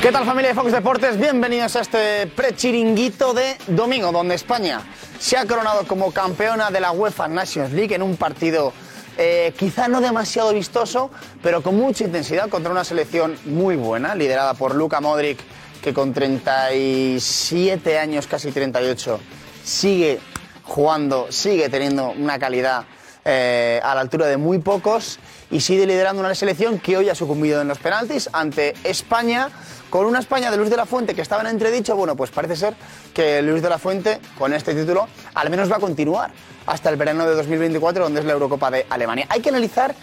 ¿Qué tal familia de Fox Deportes? Bienvenidos a este pre-chiringuito de domingo, donde España se ha coronado como campeona de la UEFA Nations League en un partido eh, quizá no demasiado vistoso, pero con mucha intensidad contra una selección muy buena, liderada por Luka Modric, que con 37 años, casi 38, sigue jugando, sigue teniendo una calidad eh, a la altura de muy pocos y sigue liderando una selección que hoy ha sucumbido en los penaltis ante España con una España de Luis de la Fuente que estaba en entredicho, bueno, pues parece ser que Luis de la Fuente, con este título, al menos va a continuar hasta el verano de 2024, donde es la Eurocopa de Alemania. Hay que analizar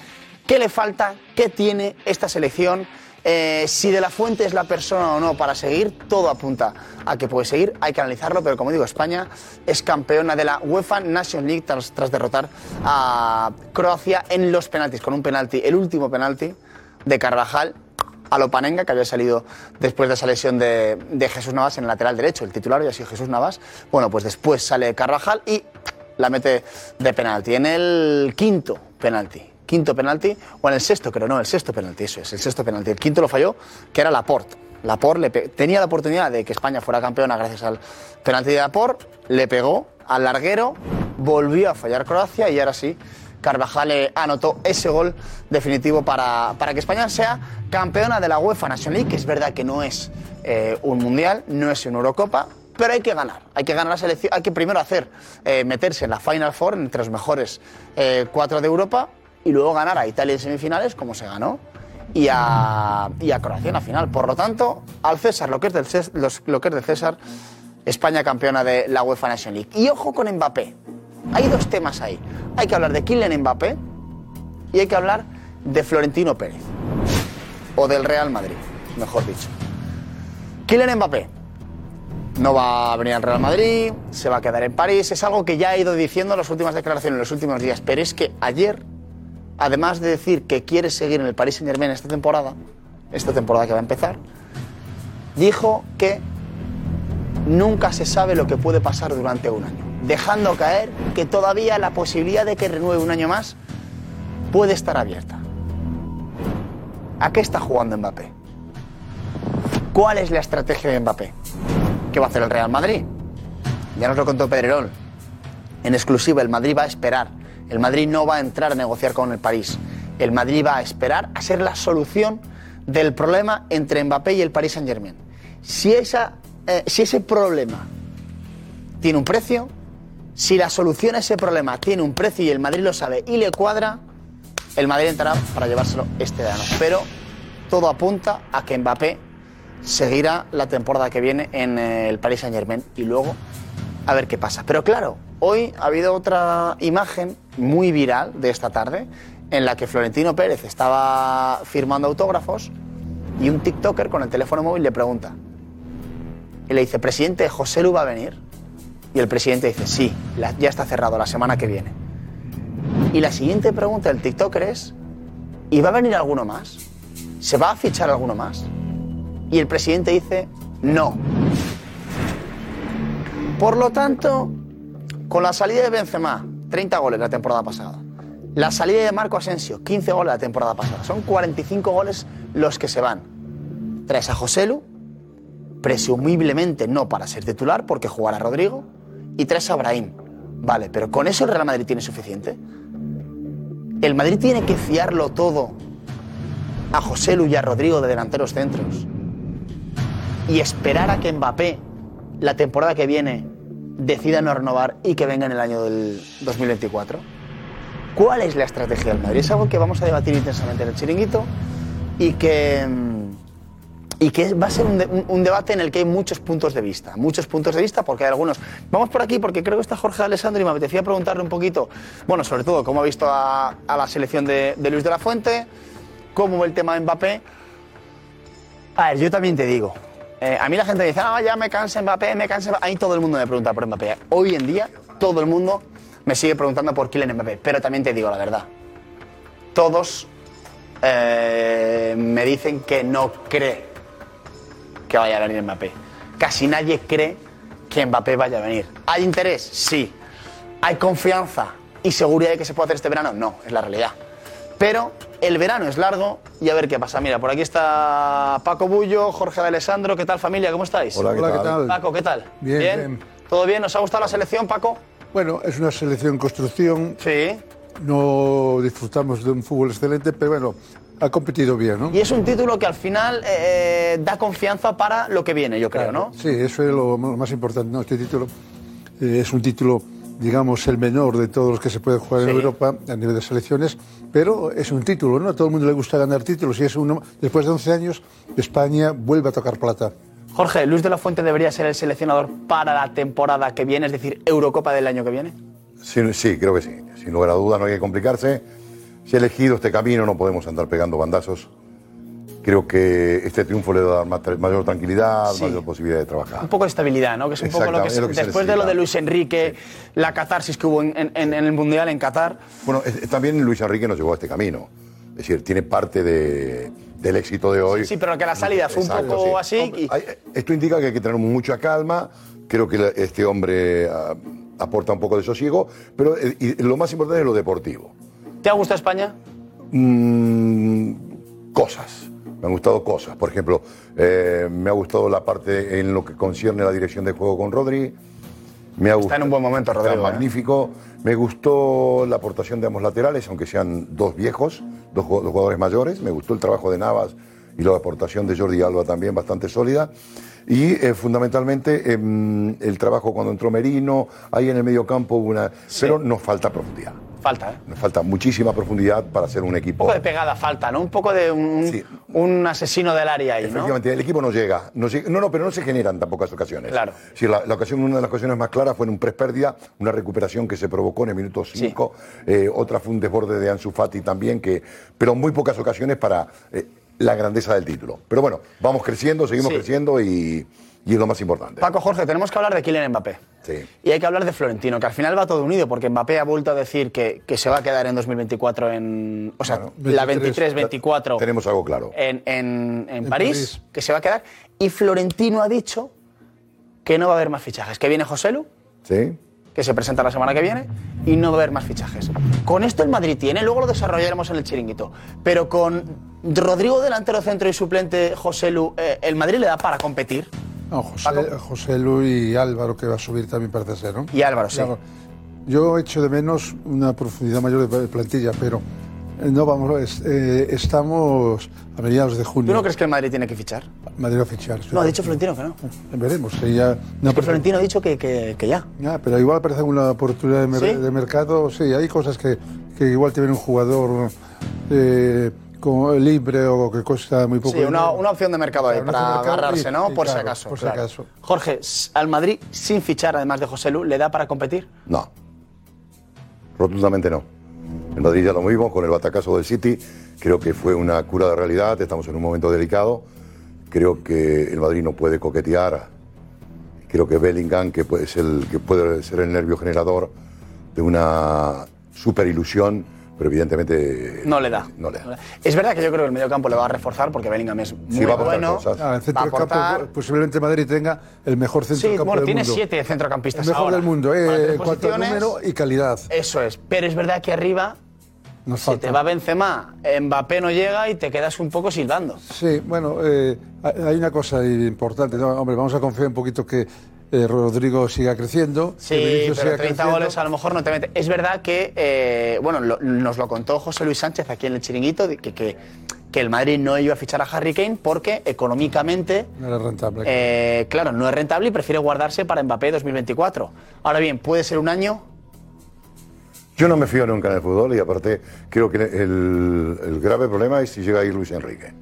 qué le falta, qué tiene esta selección, eh, si de la Fuente es la persona o no para seguir, todo apunta a que puede seguir, hay que analizarlo, pero como digo, España es campeona de la UEFA Nation League tras, tras derrotar a Croacia en los penaltis, con un penalti, el último penalti de Carvajal a Lopanenga, que había salido después de esa lesión de, Jesús Navas en el lateral derecho. El titular había sido Jesús Navas. Bueno, pues después sale Carvajal y la mete de penalti. En el quinto penalti, quinto penalti, o en el sexto, creo, no, el sexto penalti, eso es, el sexto penalti. El quinto lo falló, que era Laporte. Laporte le tenía la oportunidad de que España fuera campeona gracias al penalti de Laporte, le pegó al larguero, volvió a fallar Croacia y ahora sí, Carvajal eh, anotó ese gol definitivo para, para que España sea campeona de la UEFA Nation League, que es verdad que no es eh, un mundial, no es una Eurocopa, pero hay que ganar. Hay que ganar la selección, hay que primero hacer, eh, meterse en la Final Four entre los mejores cuatro de Europa y luego ganar a Italia en semifinales, como se ganó, y a, y a Croacia en la final. Por lo tanto, al César, lo que es del Cés- los- lo que es de César, España campeona de la UEFA Nation League. Y ojo con Mbappé. Hay dos temas ahí. Hay que hablar de Kylian Mbappé y hay que hablar de Florentino Pérez. O del Real Madrid, mejor dicho. Kylian Mbappé no va a venir al Real Madrid, se va a quedar en París. Es algo que ya ha ido diciendo en las últimas declaraciones, en los últimos días. Pero es que ayer, además de decir que quiere seguir en el Paris Saint Germain esta temporada, esta temporada que va a empezar, dijo que nunca se sabe lo que puede pasar durante un año, dejando caer que todavía la posibilidad de que renueve un año más puede estar abierta. ¿A qué está jugando Mbappé? ¿Cuál es la estrategia de Mbappé? ¿Qué va a hacer el Real Madrid? Ya nos lo contó Pedrerol. En exclusiva, el Madrid va a esperar. El Madrid no va a entrar a negociar con el París. El Madrid va a esperar a ser la solución del problema entre Mbappé y el Paris Saint Germain. Si, esa, eh, si ese problema tiene un precio, si la solución a ese problema tiene un precio y el Madrid lo sabe y le cuadra, el Madrid entrará para llevárselo este verano. Pero todo apunta a que Mbappé seguirá la temporada que viene en el Paris Saint Germain y luego a ver qué pasa. Pero claro, hoy ha habido otra imagen muy viral de esta tarde en la que Florentino Pérez estaba firmando autógrafos y un TikToker con el teléfono móvil le pregunta. Y le dice, presidente, ¿José Lu va a venir? Y el presidente dice, sí, ya está cerrado la semana que viene. Y la siguiente pregunta del TikToker es, ¿y va a venir alguno más? ¿Se va a fichar alguno más? Y el presidente dice, no. Por lo tanto, con la salida de Benzema, 30 goles la temporada pasada, la salida de Marco Asensio, 15 goles la temporada pasada, son 45 goles los que se van. Traes a Joselu, presumiblemente no para ser titular porque jugará Rodrigo, y traes a. Vale, pero con eso el Real Madrid tiene suficiente. El Madrid tiene que fiarlo todo a José Lu y a Rodrigo de delanteros centros y esperar a que Mbappé la temporada que viene decida no renovar y que venga en el año del 2024. ¿Cuál es la estrategia del Madrid? Es algo que vamos a debatir intensamente en el chiringuito y que, mm, y que va a ser un, de- un- un debate en el que hay muchos puntos de vista. Muchos puntos de vista porque hay algunos. Vamos por aquí porque creo que está Jorge Alessandro y me apetecía preguntarle un poquito, bueno, sobre todo cómo ha visto a, la selección de, de Luis de la Fuente, cómo ve el tema de Mbappé A ver, yo también te digo. eh, a mí la gente dice, ah, ya me cansa Mbappé, me cansa Mbappé. Ahí todo el mundo me pregunta por Mbappé. Hoy en día, todo el mundo me sigue preguntando por Kylian Mbappé. Pero también te digo la verdad. Todos eh, me dicen que no cree que vaya a venir Mbappé. Casi nadie cree que Mbappé vaya a venir. ¿Hay interés? Sí. ¿Hay confianza y seguridad de que se puede hacer este verano? No, es la realidad. Pero el verano es largo y a ver qué pasa. Mira, por aquí está Paco Bullo, Jorge de Alessandro. ¿Qué tal, familia? ¿Cómo estáis? Hola, ¿qué Hola, ¿qué tal? Paco, ¿qué tal? Bien, bien. ¿Todo bien? ¿Nos ha gustado la selección, Paco? Bueno, es una selección en construcción. Sí. No disfrutamos de un fútbol excelente, pero bueno, ha competido bien, ¿no? Y es un título que al final eh, da confianza para lo que viene, yo creo, ¿no? Sí, eso es lo más importante. ¿no? Este título eh, es un título, digamos, el menor de todos los que se pueden jugar en Sí. Europa a nivel de selecciones, pero es un título, ¿no? A todo el mundo le gusta ganar títulos y es uno. Después de 11 años, España vuelve a tocar plata. Jorge, ¿Luis de la Fuente debería ser el seleccionador para la temporada que viene, es decir, Eurocopa del año que viene? Sí, sí, creo que sí. Sin lugar a dudas, no hay que complicarse. Si ha elegido este camino, no podemos andar pegando bandazos. Creo que este triunfo le va a dar mayor tranquilidad, Sí. mayor posibilidad de trabajar. Un poco de estabilidad, ¿no? Que es un poco lo que, se- es lo que se después de lo de. Luis Enrique, la catarsis que hubo en, en- en el Mundial en Qatar. Bueno, eh, también Luis Enrique nos llevó a este camino. Es decir, tiene parte de- del éxito de hoy. Sí, pero que la salida fue un Exacto, poco sí. así. y- Esto indica que hay que tener mucha calma. Creo que este hombre ah, aporta un poco de sosiego, pero eh, lo más importante es lo deportivo. ¿Te ha gustado España? Mm, cosas. Me han gustado cosas. Por ejemplo, eh, me ha gustado la parte en lo que concierne a la dirección de juego con Rodri. Me ha Está en un buen momento, está Rodrigo, ¿eh? magnífico. Me gustó la aportación de ambos laterales, aunque sean dos viejos, dos, ju- dos jugadores mayores. Me gustó el trabajo de Navas y la aportación de Jordi Alba también bastante sólida. Y eh, fundamentalmente em, el trabajo cuando entró Merino, ahí en el medio campo hubo una... Pero nos falta profundidad. Falta, ¿eh? Nos falta muchísima profundidad para ser un Un equipo. poco de pegada falta, ¿no? Un poco de un, Sí. un asesino del área ahí, ¿no? Efectivamente, el equipo no llega. No, llega- no, no, pero no se generan tan pocas ocasiones. Claro. Sí, la, la ocasión, una de las ocasiones más claras fue en un press pérdida, una recuperación que se provocó en el minuto 5. otra fue un desborde de Ansu Fati también, que, pero muy pocas ocasiones para eh, la grandeza del título. Pero bueno, vamos creciendo, seguimos Sí. creciendo y, y es lo más importante. Paco, Jorge, tenemos que hablar de Kylian Mbappé. Sí. Y hay que hablar de Florentino, que al final va todo unido, porque Mbappé ha vuelto a decir que, que se va a quedar en 2024 en. O sea, Bueno, la 23, 23-24 Tenemos algo claro. en, en- en En París, París. que se va a quedar. Y Florentino ha dicho que no va a haber más fichajes, que viene Joselu, ¿Sí? que se presenta la semana que viene, y no va a haber más fichajes. Con esto el Madrid tiene, luego lo desarrollaremos en el chiringuito, pero con Rodrigo delantero centro y suplente Joselu, eh, ¿el Madrid le da para competir? No, José, Paco. José Luis y Álvaro, que va a subir también parece ser, ¿no? Y Álvaro, sí. Yo echo de menos una profundidad mayor de plantilla, pero eh, no vamos, es- eh, estamos a mediados de junio. ¿Tú no crees que el Madrid tiene que fichar? Madrid va a fichar. No, ha dicho Florentino que no. Veremos. eh, ya, no, Es que Florentino ha dicho que, que- que ya. Ya, pero igual aparece una oportunidad de, mer- ¿Sí? de mercado. Sí, hay cosas que, que igual tiene un jugador eh, como libre o que cuesta muy poco. Sí, una, una opción de mercado ahí para mercado agarrarse, y- ¿no? y por si acaso. por si acaso. Jorge, al Madrid, sin fichar, además de José Lu, ¿le da para competir? No. Rotundamente no. En Madrid ya lo vimos con el batacazo del City. Creo que fue una cura de realidad. Estamos en un momento delicado. Creo que el Madrid no puede coquetear. Creo que Bellingham, que puede ser el, que puede ser el nervio generador de una super ilusión, pero evidentemente No le da. No le da. Es verdad que yo creo que el mediocampo le va a reforzar porque Bellingham es muy Sí, va a bueno. cosas. Ah, en Va a centro del campo, aportar. posiblemente Madrid tenga el mejor centro Sí, del campo bueno, del tiene mundo. siete El centrocampistas mejor ahora. del mundo, eh, en cuanto a número y calidad. Eso es. Pero es verdad que arriba, Nos si falta. te va Benzema, Mbappé no llega y te quedas un poco silbando. Sí, bueno, eh, hay una cosa importante. ¿no? Hombre, vamos a confiar un poquito que eh, Rodrigo siga creciendo. Sí, pero siga 30 creciendo. goles a lo mejor no te mete. Es verdad que, eh, bueno, lo- nos lo contó José Luis Sánchez aquí en el chiringuito, de que, que, que el Madrid no iba a fichar a Harry Kane porque económicamente, No era rentable. eh, claro, no es rentable y prefiere guardarse para Mbappé 2024. Ahora bien, puede ser un año. Yo no me fío nunca en el fútbol y aparte creo que el, el grave problema es si llega a ir Luis Enrique.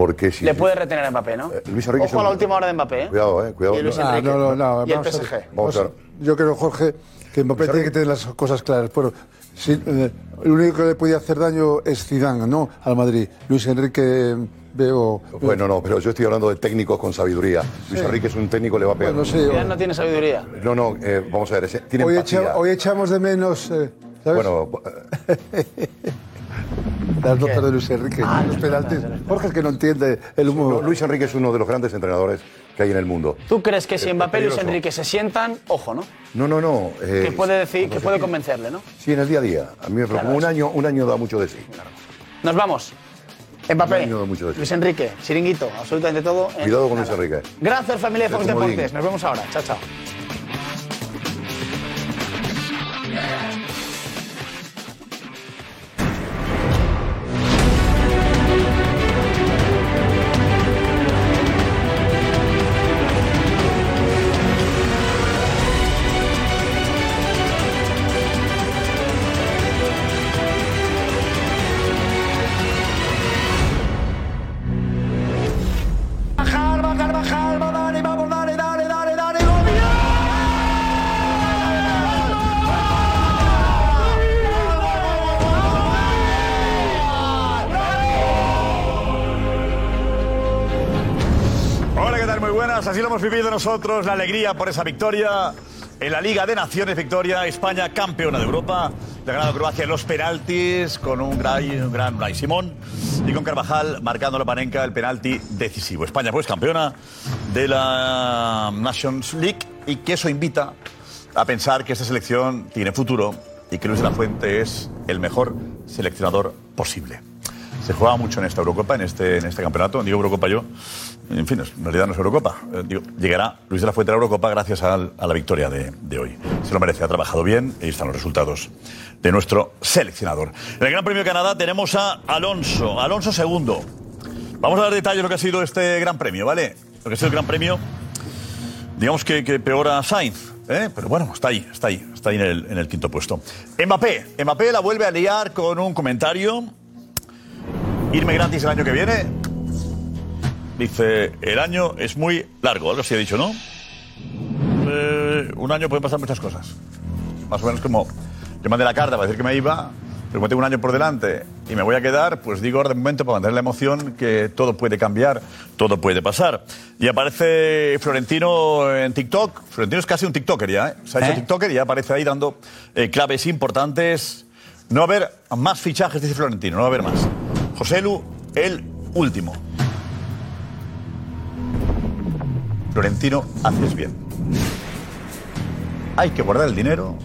Porque si Le puede retener a Mbappé, ¿no? Eh, Luis Enrique Ojo a la última hora de Mbappé. ¿eh? Cuidado, eh, cuidado. Y Luis No. Ah, Enrique. no, no, no, y el vamos a- PSG. Vamos a ver. yo creo, Jorge, que Mbappé tiene que tener las cosas claras. Pero sí, eh, el único que le podía hacer daño es Zidane, ¿no? Al Madrid. Luis Enrique veo... Bueno, no, pero yo estoy hablando de técnicos con sabiduría. Luis Enrique es un técnico, le va a pegar. Bueno, sí, no tiene sabiduría. No, no, eh, vamos a ver, tiene hoy, empatía. echa- hoy echamos de menos... eh, ¿sabes? Bueno, las notas de Luis Enrique, los penaltis. Jorge es que no entiende el no, humor. Luis Enrique es uno de los grandes entrenadores que hay en el mundo. ¿Tú crees que si Eh, Mbappé y Luis. Enrique se sientan, ojo, ¿no? No, no, no. eh, Que puede decir, que puede convencerle, ¿no? Sí, en el día a día. A mí me preocupa. un año, un año da mucho de sí. Nos vamos. Un Mbappé, año da mucho de sí. Luis Enrique, Chiringuito, absolutamente todo. en Cuidado con Luis. Enrique. Gracias, familia de Fox. Deportes. Nos vemos ahora. Chao, chao. Hemos vivido nosotros, la alegría por esa victoria en la Liga de Naciones. Victoria, España campeona de Europa. Le ha ganado Croacia en los penaltis con un gran, un gran Unai Simón y con Carvajal marcando la panenca el penalti decisivo. España pues campeona de la Nations League y que eso invita a pensar que esta selección tiene futuro y que Luis de la Fuente es el mejor seleccionador posible. Se juega mucho en esta Eurocopa, en este, en este campeonato. Digo Eurocopa yo. En fin, en realidad no es Eurocopa. Eh, llegará Luis de la Fuente a la Eurocopa gracias a, la victoria de, hoy. Se lo merece, ha trabajado bien y están los resultados de nuestro seleccionador. En el Gran Premio de Canadá tenemos a Alonso. Alonso segundo. Vamos a dar detalles de lo que ha sido este Gran Premio, ¿vale? Lo que ha sido el Gran Premio digamos que, que peor a Sainz. ¿eh? Pero bueno, está ahí, está ahí, está ahí en el, en el quinto puesto. Mbappé, Mbappé la vuelve a liar con un comentario. Irme gratis el año que viene. Dice, el año es muy largo, algo así ha dicho, ¿no? Eh, un año pueden pasar muchas cosas. Más o menos como yo mandé la carta para decir que me iba, pero como tengo un año por delante y me voy a quedar, pues digo ahora de momento para mantener la emoción que todo puede cambiar, todo puede pasar. Y aparece Florentino en TikTok. Florentino es casi un TikToker ya, ¿eh? Se ha hecho ¿Eh? TikToker y ya aparece ahí dando eh, claves importantes. No va a haber más fichajes, dice Florentino, no va a haber más. José Lu, el último. Florentino, haces bien. Hay que guardar el dinero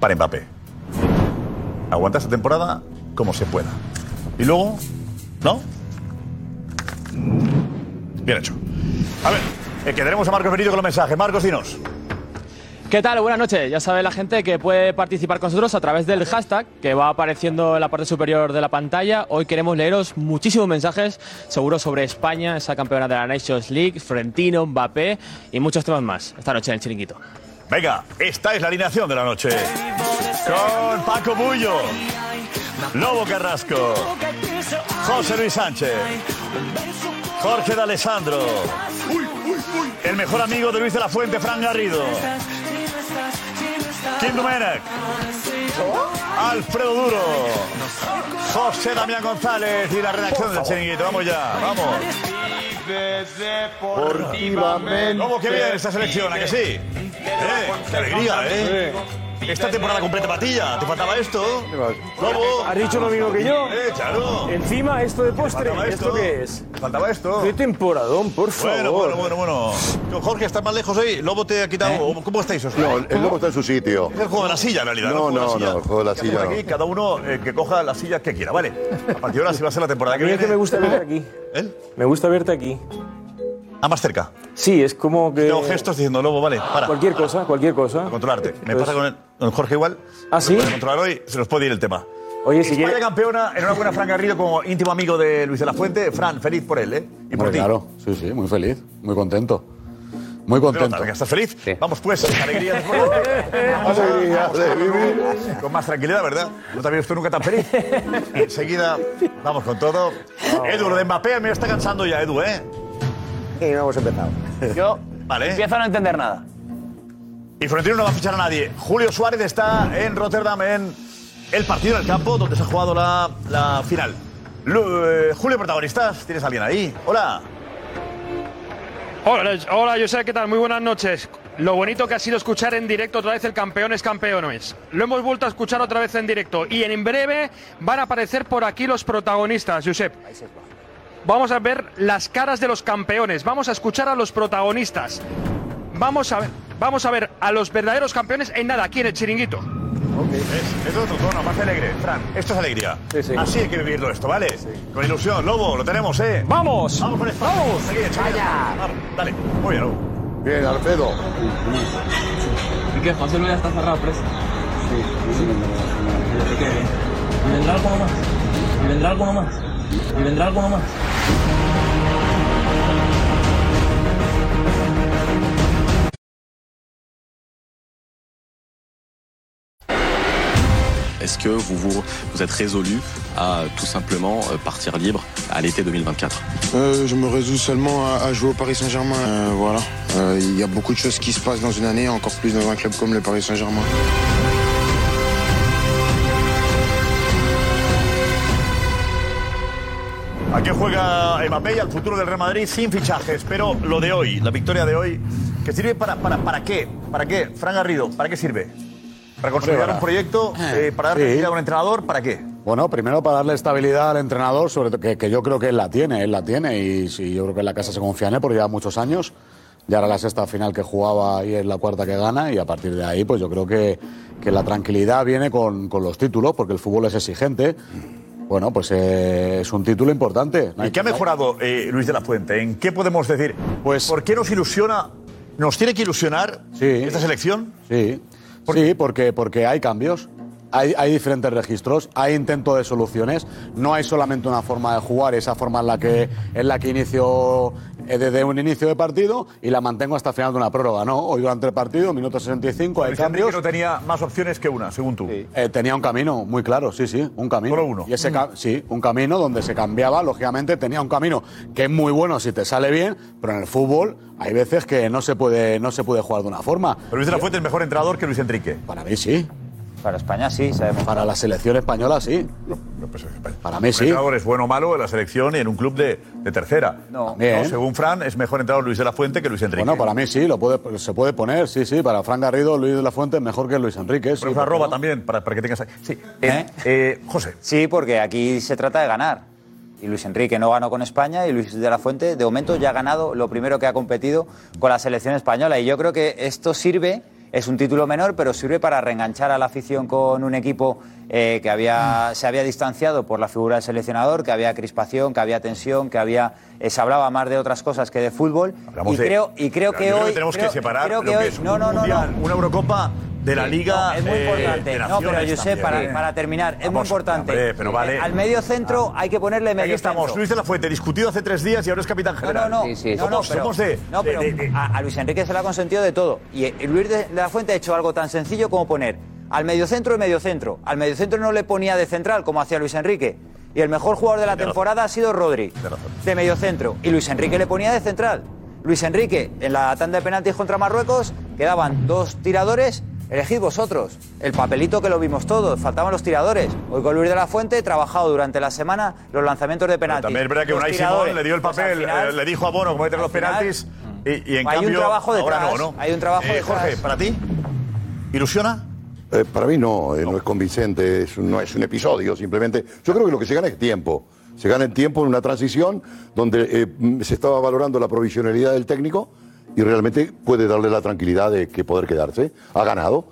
para Mbappé. Aguanta esta temporada como se pueda. Y luego, ¿no? Bien hecho. A ver, eh, que tenemos a Marcos Benito con los mensajes. Marcos, dinos. ¿Qué tal? Buenas noches. Ya sabe la gente que puede participar con nosotros a través del hashtag que va apareciendo en la parte superior de la pantalla. Hoy queremos leeros muchísimos mensajes, seguro sobre España, esa campeona de la Nations League, Florentino, Mbappé y muchos temas más. Esta noche en el chiringuito. Venga, esta es la alineación de la noche. Con Paco Bullo, Lobo Carrasco, José Luis Sánchez, Jorge de Alessandro, el mejor amigo de Luis de la Fuente, Fran Garrido, Kim Alfredo Duro, José Damián González y la redacción del chiringuito. Vamos ya, vamos. ¿Cómo que bien esta selección? ¿A que sí? Eh, ¡Qué alegría, eh! Esta temporada completa patilla. ¿Te faltaba esto? ¿Cómo? ¿Has dicho lo mismo que yo? Eh, claro. Encima, esto de postre, ¿esto qué es? ¿Te faltaba esto? ¡Qué temporadón, por favor! Bueno, bueno, bueno, bueno. Jorge, ¿estás más lejos ahí? ¿Lobo te ha quitado? ¿Cómo estáis? os? No, el lobo está en su sitio. Es el juego de la silla, en realidad. No, no, no, el juego de la silla Aquí, cada uno eh, que coja la silla que quiera, ¿vale? A partir de ahora sí va a ser la temporada que viene. que me gusta verte aquí. ¿Él? Me gusta verte aquí. Ah, más cerca. Sí, es como que... Tengo gestos diciendo, Lobo, vale, para. Cualquier cosa, cualquier cosa. Controlarte. Me Pues- pasa con, el, con Jorge igual. ¿Ah, sí? Puede controlar hoy, se nos puede ir el tema. Oye, si España quieres... campeona, enhorabuena Fran Garrido como íntimo amigo de Luis de la Fuente. Fran, feliz por él, ¿eh? Y por ti. claro, sí, sí, muy feliz, muy contento. Muy ¿Te contento. nota ¿Estás feliz? Vamos pues, alegría después. Alegría de vivir. Con más tranquilidad, ¿verdad? No te había visto nunca tan feliz. Enseguida, vamos con todo. Edu, lo de Mbappé me está cansando ya, Edu, ¿eh? Y no hemos empezado. Yo Vale. empiezo a no entender nada. Y Florentino no va a fichar a nadie. Julio Suárez está en Rotterdam en el partido en el campo donde se ha jugado la, la final. Lu- eh, Julio, protagonistas, ¿tienes a alguien ahí? Hola. Hola, hola, José, ¿qué tal? Muy buenas noches. Lo bonito que ha sido escuchar en directo otra vez el campeón es campeones. Lo hemos vuelto a escuchar otra vez en directo y en breve van a aparecer por aquí los protagonistas, Josep. Vamos a ver las caras de los campeones, vamos a escuchar a los protagonistas. Vamos a ver, vamos a ver a los verdaderos campeones en nada, aquí en el chiringuito. Es, es otro tono, más alegre. Fran, esto es alegría. Sí, sí. Así hay que vivirlo esto, ¿vale? Con ilusión. Lobo, lo tenemos, ¿eh? ¡Vamos! ¡Vamos con España! ¡Vamos! Aquí. Vamos, Dale, muy bien, Lobo. Bien, Alfredo. ¿Y qué? José Luis ya está cerrado, preso. ¿Y qué? ¿Y vendrá alguno más? ¿Y vendrá alguno más? ¿Y vendrá alguno más? Est-ce que vous, vous, vous êtes résolu à tout simplement euh, partir libre à l'été 2024 Euh, je me résous seulement à, à jouer au Paris Saint-Germain. Euh, voilà. Euh, Il y a beaucoup de choses qui se passent dans une année, encore plus dans un club comme le Paris Saint-Germain. Aquí juega Mbappé y al futuro del Real Madrid sin fichajes. Pero lo de hoy, la victoria de hoy, ¿que sirve para, para, para qué? ¿Para qué? Fran Garrido, ¿para qué sirve? ¿Para consolidar un proyecto? eh, ¿Para dar sí. tranquilidad a un entrenador? ¿Para qué? Bueno, primero para darle estabilidad al entrenador, sobre todo que, que yo creo que él la tiene, él la tiene y sí, yo creo que en la casa se confía en él porque lleva muchos años. Ya era la sexta final que jugaba y es la cuarta que gana y a partir de ahí pues yo creo que, que la tranquilidad viene con, con los títulos porque el fútbol es exigente. Bueno, pues eh, es un título importante. ¿Y qué ha mejorado eh, Luis de la Fuente? ¿En qué podemos decir? Pues, ¿Por qué nos ilusiona? ¿Nos tiene que ilusionar esta selección? Sí, sí porque, porque hay cambios. Hay, hay diferentes registros, hay intento de soluciones, no hay solamente una forma de jugar, esa forma en la que, en la que inicio eh, desde un inicio de partido y la mantengo hasta el final de una prórroga. No, hoy durante el partido, minuto 65, hay cambios. no tenía más opciones que una, según tú. Eh, tenía un camino muy claro, sí, sí, un camino. Solo uno. Y ese ca- sí, un camino donde se cambiaba, lógicamente tenía un camino que es muy bueno si te sale bien, pero en el fútbol hay veces que no se puede, no se puede jugar de una forma. Pero Luis de la Fuente es mejor entrenador que Luis Enrique. Para mí sí. Para España sí, sabemos. Para la selección española sí. Para mí Un sí. entrenador es bueno o malo en la selección y en un club de, de tercera. No. Bien. Según Fran, es mejor entrenador Luis de la Fuente que Luis Enrique. Bueno, para mí sí, lo puede, se puede poner, sí, sí. Para Fran Garrido, Luis de la Fuente es mejor que Luis Enrique. Sí, Pero ¿por qué arroba no? también, para, para que tengas ahí. Sí. ¿Eh? Eh, José. Sí, porque aquí se trata de ganar. Y Luis Enrique no ganó con España y Luis de la Fuente, de momento, ya ha ganado lo primero que ha competido con la selección española. Y yo creo que esto sirve, es un título menor, pero sirve para reenganchar a la afición con un equipo eh, que había, se había distanciado por la figura del seleccionador, que había crispación, que había tensión, que había eh, se hablaba más de otras cosas que de fútbol. Hablamos y de- creo, y creo que hoy. tenemos creo- que separar creo lo que que hoy- es no, no, no, mundial, no. una Eurocopa de la Sí, Liga. no, es muy eh, importante. no, pero Josep, para, para terminar, es muy importante. hombre, pero vale. Al medio centro hay que ponerle medio Aquí estamos, centro. Luis de la Fuente, discutido hace tres días y ahora es capitán general. no, no. no, no, somos, pero, somos de. no, pero de- de- a, a Luis Enrique se le ha consentido de todo. Y eh, Luis de la Fuente ha hecho algo tan sencillo como poner al mediocentro y mediocentro. Al mediocentro no le ponía de central como hacía Luis Enrique. Y el mejor jugador de la temporada ha sido Rodri, de mediocentro. Y Luis Enrique le ponía de central. Luis Enrique, en la tanda de penaltis contra Marruecos, quedaban dos tiradores. Elegid vosotros. El papelito que lo vimos todos, faltaban los tiradores. Hoy con Luis de la Fuente he trabajado durante la semana los lanzamientos de penaltis. También es verdad que Unai. Simón le dio el Pues papel, final- eh, le dijo a Bono cómo meter los final, penaltis y, y en hay un cambio trabajo ahora detrás, no, ¿no? hay un trabajo Eh, detrás. Jorge, ¿para ti? ¿Ilusiona? Eh, para mí no, eh, no es convincente, es un- no es un episodio, simplemente. Yo creo que lo que se gana es tiempo. Se gana el tiempo en una transición donde se estaba valorando la provisionalidad del técnico y realmente puede darle la tranquilidad de que poder quedarse. Ha ganado.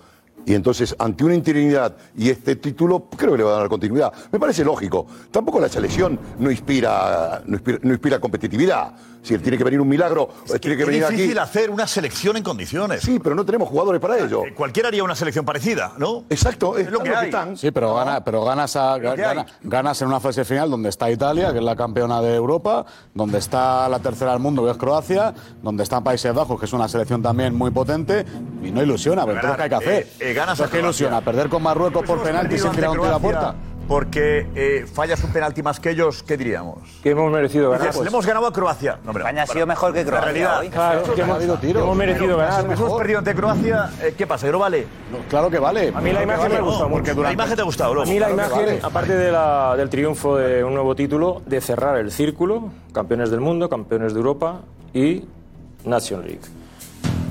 Y entonces, ante una interinidad y este título, creo que le va a dar continuidad. Me parece lógico. Tampoco la selección no inspira, no inspira, no inspira competitividad. Si él tiene que venir un milagro, eh, tiene que es venir difícil aquí. hacer una selección en condiciones. Sí, pero no tenemos jugadores para ello. Eh, Cualquiera haría una selección parecida, ¿no? Exacto, es lo que hay. Sí, pero, gana, pero ganas, a- gana- ganas en una fase final donde está Italia, que es la campeona de Europa, donde está la tercera del mundo, que es Croacia, donde están Países Bajos, que es una selección también muy potente, y no ilusiona, pero entonces ¿qué hay que hacer? eh, eh, ganas a ¿qué ilusiona? ¿Perder con Marruecos por hemos penalti sin tirar un ante tiro a Croacia. puerta? porque eh, fallas un penalti más que ellos, ¿qué diríamos? Que hemos merecido ganar. Dices, Le hemos ganado a Croacia. No, hombre, España ha sido mejor que la Croacia realidad. hoy. Claro, que hemos, que hemos merecido ganar. Si hemos perdido ante Croacia, eh, ¿qué pasa? ¿Que no vale? Claro que vale. A mí la imagen me ha gustado porque mucho. La imagen te ha gustado, A mí la imagen, vale. aparte de la- del triunfo de un nuevo título, de cerrar el círculo, campeones del mundo, campeones de Europa y Nation League.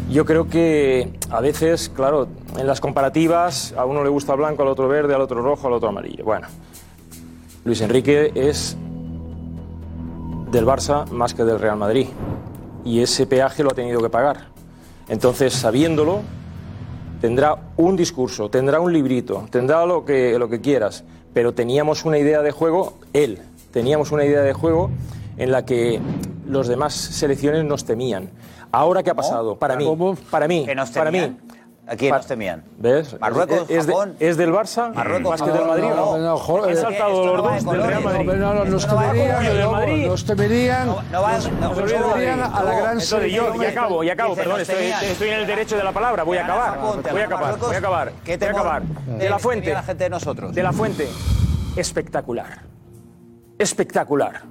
Yo creo que a veces, claro, en las comparativas a uno le gusta blanco, al otro verde, al otro rojo, al otro amarillo. Bueno, Luis Enrique es del Barça más que del Real Madrid y ese peaje lo ha tenido que pagar. Entonces, sabiéndolo, tendrá un discurso, tendrá un librito, tendrá lo que, lo que quieras, pero teníamos una idea de juego, él, teníamos una idea de juego en la que los demás selecciones nos temían. Ahora, ¿qué ha pasado? Para mí, para mí, ¿Que nos para mí. ¿A quién nos temían? ¿Ves? Marruecos, es, de- Japón. es del Barça, Marruecos, más que del. Madrid. No, ¿no? no, eh, saltado los dos del Real. Madrid. No, no, no, nos temerían, nos temerían, Nos no, temerían a la gran Entonces, yo, y acabo, y acabo, perdón, estoy, en el derecho de la palabra, voy a acabar, voy a acabar, voy a acabar, ¿Qué voy a acabar. De la fuente, la gente de nosotros? de la fuente, espectacular, espectacular,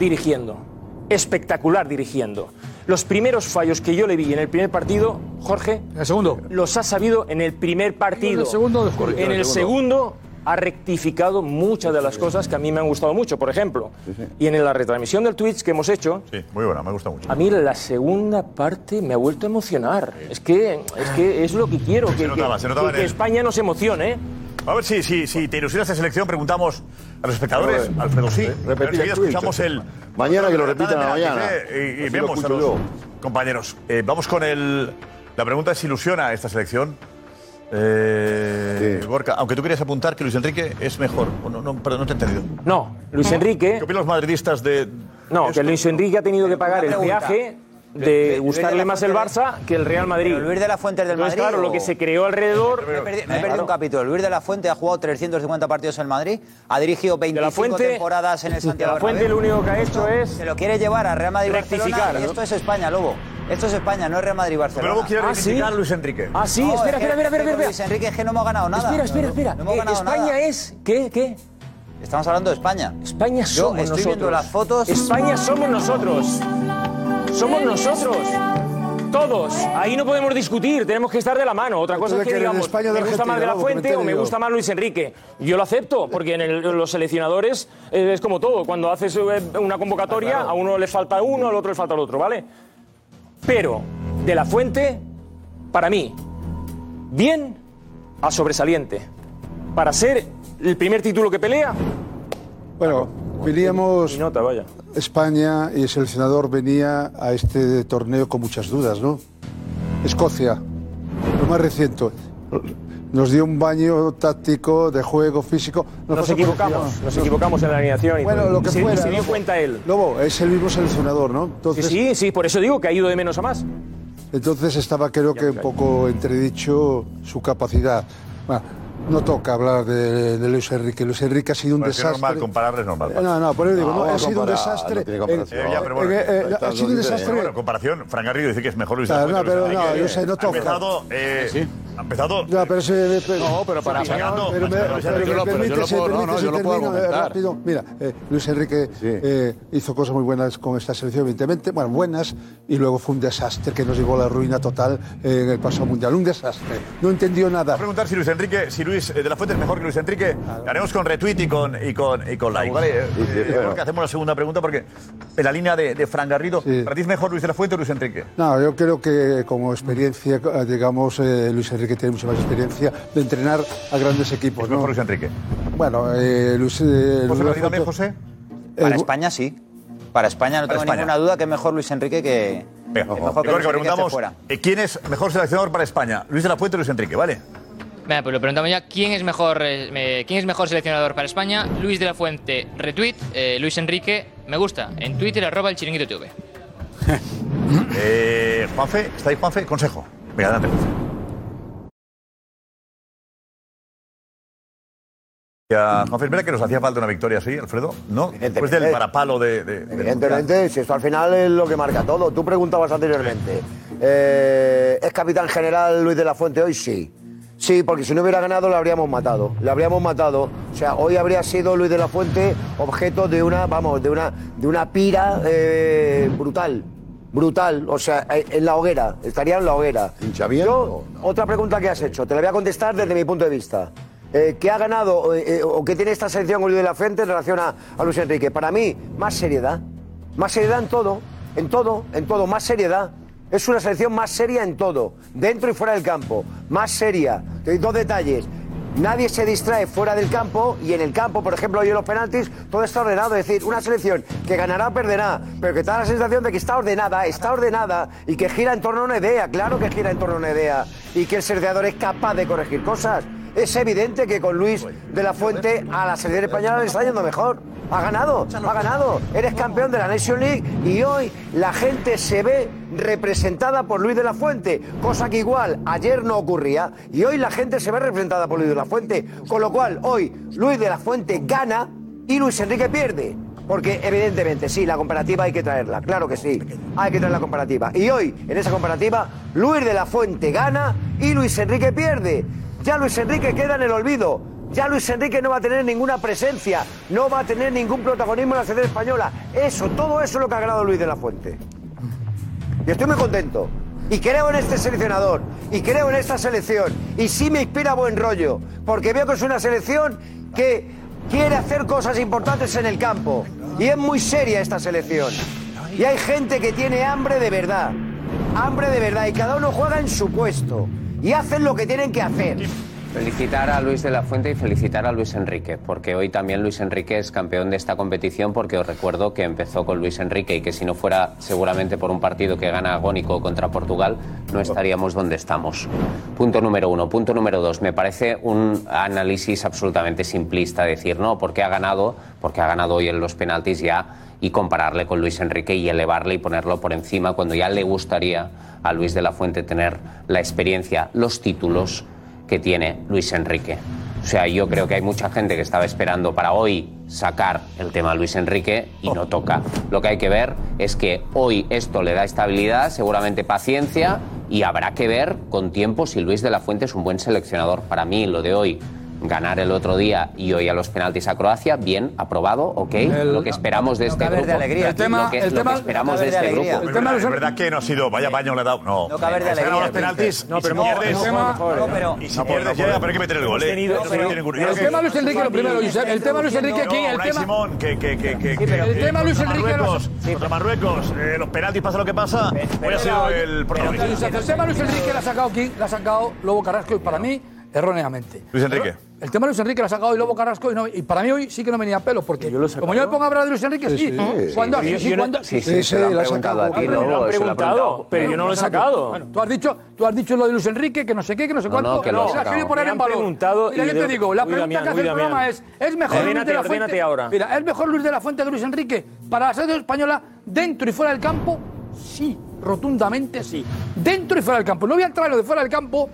dirigiendo, espectacular dirigiendo. Los primeros fallos que yo le vi en el primer partido, Jorge, el segundo. los ha sabido en el primer partido. En el segundo, después. En el segundo ha rectificado muchas de las cosas que a mí me han gustado mucho, por ejemplo. Y en la retransmisión del Twitch que hemos hecho, Sí, muy buena, me gusta mucho. a mí la segunda parte me ha vuelto a emocionar. Es que es, que es lo que quiero, que, notaba, que- se notaba que- en que. España nos emocione. ¿eh? A ver si, si, si te ilusiona esta selección, preguntamos a los espectadores. Pero, Alfredo, sí. repetir enseguida el tweet. escuchamos el. Mañana que lo repitan a la mañana. eh, Y, y Así lo vemos a escucho los yo. compañeros. Eh, vamos con el. La pregunta es: ¿ilusiona esta selección? Eh, Gorka, aunque tú querías apuntar que Luis Enrique es mejor. No, no, perdón, no te he entendido. No, Luis Enrique. ¿Qué opinan los madridistas de.? No, que Luis Enrique ha tenido que pagar el pregunta. Luis de de gustarle la más el Barça que el Real Madrid. Pero Luis de la Fuente es del Entonces, Madrid. claro, lo que se creó alrededor. Me he perdido, me he Eh, perdido un capítulo. Luis de la Fuente ha jugado 350 partidos en Madrid, ha dirigido 25 Fuente- temporadas en el Santiago De la Fuente Bernabéu. lo único que ha hecho es Se lo quiere llevar a Real Madrid rectificar, y esto es España, Lobo. Esto es España, no es Real Madrid Pero Barcelona. luego quiere Ah, ¿sí? reivindicar Luis Enrique. Ah, sí, No, espera, es que- espera, espera, espera, Luis. Enrique es que no hemos ganado nada. Espera, espera, espera. No hemos Eh, ganado España nada. es. ¿Qué? ¿Qué? Estamos hablando de España. España Yo somos estoy nosotros. viendo las fotos. España somos nosotros. Somos nosotros. Todos. Ahí no podemos discutir, tenemos que estar de la mano. Otra cosa es que digamos, España me gusta más de la Fuente o me digo. gusta más Luis Enrique. Yo lo acepto, porque en el- los seleccionadores eh, es como todo. Cuando haces eh, una convocatoria, a uno le falta uno, al otro le falta el otro, ¿vale? Pero de la Fuente, para mí, bien a sobresaliente. Para ser el primer título que pelea, Bueno, veníamos. y nota, vaya. España y el seleccionador venía a este torneo con muchas dudas, ¿no? Escocia, lo más reciente, nos dio un baño táctico, de juego, físico. Nos equivocamos, nos equivocamos en la alineación y Bueno, lo que se, fuera. se dio ¿no? cuenta él. Lobo, es el mismo seleccionador, ¿no? Sí, sí, sí, por eso digo que ha ido de menos a más. entonces estaba, creo que un poco entredicho su capacidad. Bueno, no toca hablar de, de Luis Enrique. Luis Enrique ha sido un es desastre. normal, compararle es normal. Eh, No, no, por eso digo, No, no, ha sido un desastre. no. Eh, ya, pero bueno, en- eh, ha sido un desastre. Pero bueno, comparación, Frank Garrido dice que es mejor Luis la no, pero Luis no, Enrique. yo sé, no Ha toca. empezado, eh, ha empezado No, pero se. pero- No, pero para- Sí, ganando, Pero me, pero Enrique. me lo- pero yo permite, se no, permite, no, se yo lo puedo termino, eh, argumentar. rápido. Mira, eh, Luis Enrique Sí. eh, hizo cosas muy buenas con esta selección, evidentemente, bueno, buenas, y luego fue un desastre que nos llevó a la ruina total eh, en el pasado mundial. Un desastre. No entendió nada. a preguntar si Luis Enrique, si Luis eh, de la Fuente es mejor que Luis Enrique. Lo haremos con retweet y con, y con, y con like. ¿vale? Eh, Sí, sí, eh, bueno. creo que hacemos la segunda pregunta porque en la línea de, de Fran Garrido, Sí. ¿para ti es mejor Luis de la Fuente o Luis Enrique? No, yo creo que como experiencia, eh, digamos, eh, Luis Enrique tiene mucha más experiencia de entrenar a grandes equipos. Es ¿no? mejor Luis Enrique. Bueno, eh, Luis. eh, José, Luis ¿para ti también, Alfonso- José? Para Eh, España sí. Para España no Para tengo España. ninguna duda que es mejor Luis Enrique que. Venga, mejor que Luis que Enrique preguntamos fuera. eh, quién es mejor seleccionador para España, Luis de la Fuente o Luis Enrique, ¿vale? Venga, pues lo preguntamos ya. ¿Quién es mejor, eh, me- ¿quién es mejor seleccionador para España? Luis de la Fuente, retweet. eh, Luis Enrique, me gusta. En Twitter, arroba el chiringuito TV. Eh, Juanfe, ¿está ahí Juanfe? Consejo. Venga, adelante, Juanfe. Ya, Juanfe, que nos hacía falta una victoria así, Alfredo, ¿no? Después del parapalo de... de- de- Evidentemente, si esto al final es lo que marca todo. Tú preguntabas anteriormente, eh, ¿es capitán general Luis de la Fuente hoy? Sí. Sí, porque si no hubiera ganado, lo habríamos matado. Le habríamos matado. O sea, hoy habría sido Luis de la Fuente objeto de una, vamos, de una, de una pira eh, brutal. Brutal. O sea, eh, en la hoguera. Estaría en la hoguera. Yo, otra pregunta que has hecho. Te la voy a contestar desde mi punto de vista. Eh, ¿Qué ha ganado eh, o qué tiene esta selección con Luis de la Fuente en relación a, a Luis Enrique? Para mí, más seriedad. Más seriedad en todo. En todo, en todo. Más seriedad. Es una selección más seria en todo, dentro y fuera del campo. Más seria. Dos detalles. Nadie se distrae fuera del campo y en el campo, por ejemplo, hoy en los penaltis, todo está ordenado. Es decir, una selección que ganará o perderá, pero que te da la sensación de que está ordenada, está ordenada y que gira en torno a una idea. Claro que gira en torno a una idea y que el servidor es capaz de corregir cosas. Es evidente que con Luis de la Fuente a la selección española le está yendo mejor. Ha ganado, ha ganado. Eres campeón de la Nation League y hoy la gente se ve representada por Luis de la Fuente, cosa que igual ayer no ocurría y hoy la gente se ve representada por Luis de la Fuente, con lo cual hoy Luis de la Fuente gana y Luis Enrique pierde. Porque evidentemente sí, la comparativa hay que traerla, claro que sí, hay que traer la comparativa. Y hoy, en esa comparativa, Luis de la Fuente gana y Luis Enrique pierde. Ya Luis Enrique queda en el olvido. Ya Luis Enrique no va a tener ninguna presencia, no va a tener ningún protagonismo en la selección española. Eso, todo eso es lo que ha ganado Luis de la Fuente. Y estoy muy contento. Y creo en este seleccionador. Y creo en esta selección. Y sí me inspira buen rollo. Porque veo que es una selección que quiere hacer cosas importantes en el campo. Y es muy seria esta selección. Y hay gente que tiene hambre de verdad. Hambre de verdad. Y cada uno juega en su puesto. Y hacen lo que tienen que hacer. Felicitar a Luis de la Fuente y felicitar a Luis Enrique, porque hoy también Luis Enrique es campeón de esta competición, porque os recuerdo que empezó con Luis Enrique y que si no fuera seguramente por un partido que gana agónico contra Portugal, no estaríamos donde estamos. Punto número uno. Punto número dos. Me parece un análisis absolutamente simplista decir, no, porque ha ganado, porque ha ganado hoy en los penaltis ya y compararle con Luis Enrique y elevarle y ponerlo por encima cuando ya le gustaría a Luis de la Fuente tener la experiencia, los títulos que tiene Luis Enrique. O sea, yo creo que hay mucha gente que estaba esperando para hoy sacar el tema Luis Enrique y no toca. Lo que hay que ver es que hoy esto le da estabilidad, seguramente paciencia y habrá que ver con tiempo si Luis de la Fuente es un buen seleccionador. Para mí, lo de hoy ganar el otro día y hoy a los penaltis a Croacia, bien, aprobado, ok. lo que esperamos de este caber grupo. de alegría. Lo que- El tema- lo que, el lo que tema- esperamos no de caber de este alegría. grupo. Es verdad, es verdad que no ha sido, vaya baño le ha dado. No, No cabe de ganado los alegría, penaltis. No, y pero si no, pierdes, el tema- no, pero- y si pierdes, por ya, pero hay que meter el gol. ¿eh? el tema que- Luis Enrique, lo primero, Josep, el tema Luis Enrique, ¿quién? El tema- Simón, que, que, que, que, el que- tema Luis Enrique, contra Marruecos, eh, los penaltis, pasa lo que pasa, hoy ha sido el protagonista. El tema Luis Enrique la ha sacado aquí, la ha sacado Lobo Carrasco y para mí, erróneamente. Luis Enrique. El tema de Luis Enrique lo ha sacado hoy Lobo Carrasco y, no- y para mí hoy sí que no venía a pelo, porque como yo me pongo a hablar de Luis Enrique, sí. Sí, sí. Cuando, Sí, sí, yo- sí, yo no- cuando- sí, sí, se lo han preguntado a ti, se lo han preguntado, pero yo no lo he sacado. Bueno, tú has dicho, tú has dicho lo de Luis Enrique, que no sé qué, que no sé No, cuánto. no, que lo ha se las sacado. quiero poner en valor. preguntado Mira, y yo te digo, la pregunta que hace el programa es, ¿es mejor Luis de la Fuente? ahora. Mira, ¿es mejor Luis de la Fuente que Luis Enrique para la selección española dentro y fuera del campo? Sí, rotundamente sí. Dentro y fuera del campo. No voy a entrar en lo de fuera del campo,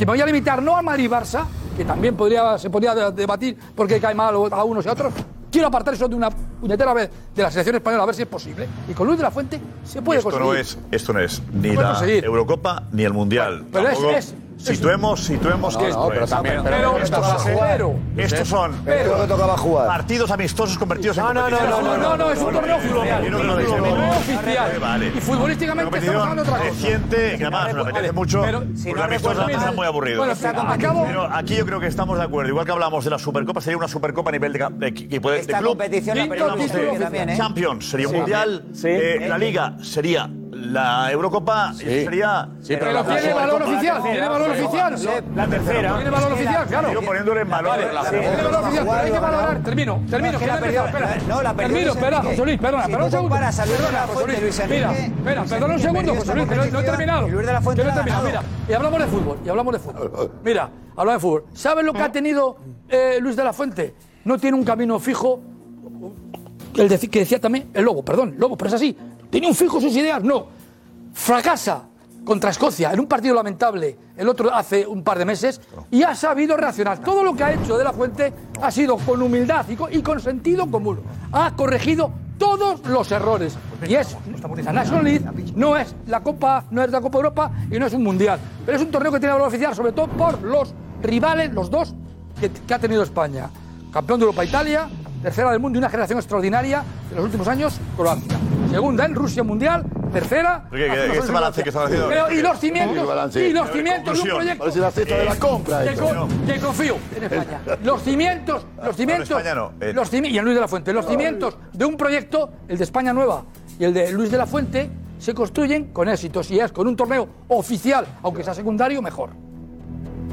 que me voy a limitar no a Madrid Barça, que también podría, se podría de- debatir porque cae mal a unos y a otros. Quiero apartar eso de una puñetera vez de la selección española, a ver si es posible. Y con Luis de la Fuente se puede Esto no conseguir. es, esto no es ni la conseguir. Eurocopa ni el Mundial. pero es- situemos, situemos No, que no, esto pero es. también- pero- pero- estos pero- son, pero- estos son pero- Pero- tocaba jugar. partidos amistosos convertidos en No, no, no, no, no, no, es un torneo oficial. Torneo oficial. Y futbolísticamente estamos hablando otra cosa. reciente, que además me apetece mucho, Pero- porque amistosos mal- muy aburridos. Bueno, pero aquí yo creo que estamos de acuerdo. Igual que hablamos de la Supercopa, sería una Supercopa a nivel de, de Esta club. competición la también, ¿eh? Champions sería un. Mundial, eh, la Liga sería la Eurocopa, y sería... pero la tiene valor oficial, tiene valor oficial. La tercera. Tiene valor oficial, claro. Digo, poniéndolo en valor. Tiene valor oficial, pero hay que valorar. Termino, termino. No, la Termino, espera. José Luis, perdona, espera un segundo. de Perdona, José Luis. Mira, espera, perdona un segundo, José Luis, que no- he terminado. y Luis de la Fuente Que no he terminado, mira. Y hablamos de fútbol, y hablamos de fútbol. Mira, hablamos de fútbol. ¿Sabes lo que ha tenido eh, Luis de la Fuente? No tiene un camino fijo el deci- que decía también el Lobo, perdón, Lobo, pero es así. ¿Tiene un fijo sus ideas? No. Fracasa contra Escocia en un partido lamentable, el otro hace un par de meses, y ha sabido reaccionar. Todo lo que ha hecho de la Fuente ha sido con humildad y con, sentido común. Ha corregido todos los errores. Y es la National League, no es la Copa, no es la Copa Europa y no es un Mundial. Pero es un torneo que tiene valor oficial, sobre todo por los rivales, los dos, que, que ha tenido España. Campeón de Europa Italia, tercera del mundo y una generación extraordinaria en los últimos años, Croacia. Segunda en Rusia Mundial, tercera. ¿Qué- qué- unos este balance que haciendo? Pero, y los cimientos, ¿Qué balance? y los Eh, cimientos de un proyecto. Parece la cesta de la compra, Que, que confío en España. Los cimientos, los cimientos, España no, eh. los cimi- y en Luis de la Fuente, los cimientos de un proyecto, el de España Nueva y el de Luis de la Fuente, se construyen con éxitos y es con un torneo oficial, aunque sea secundario, mejor.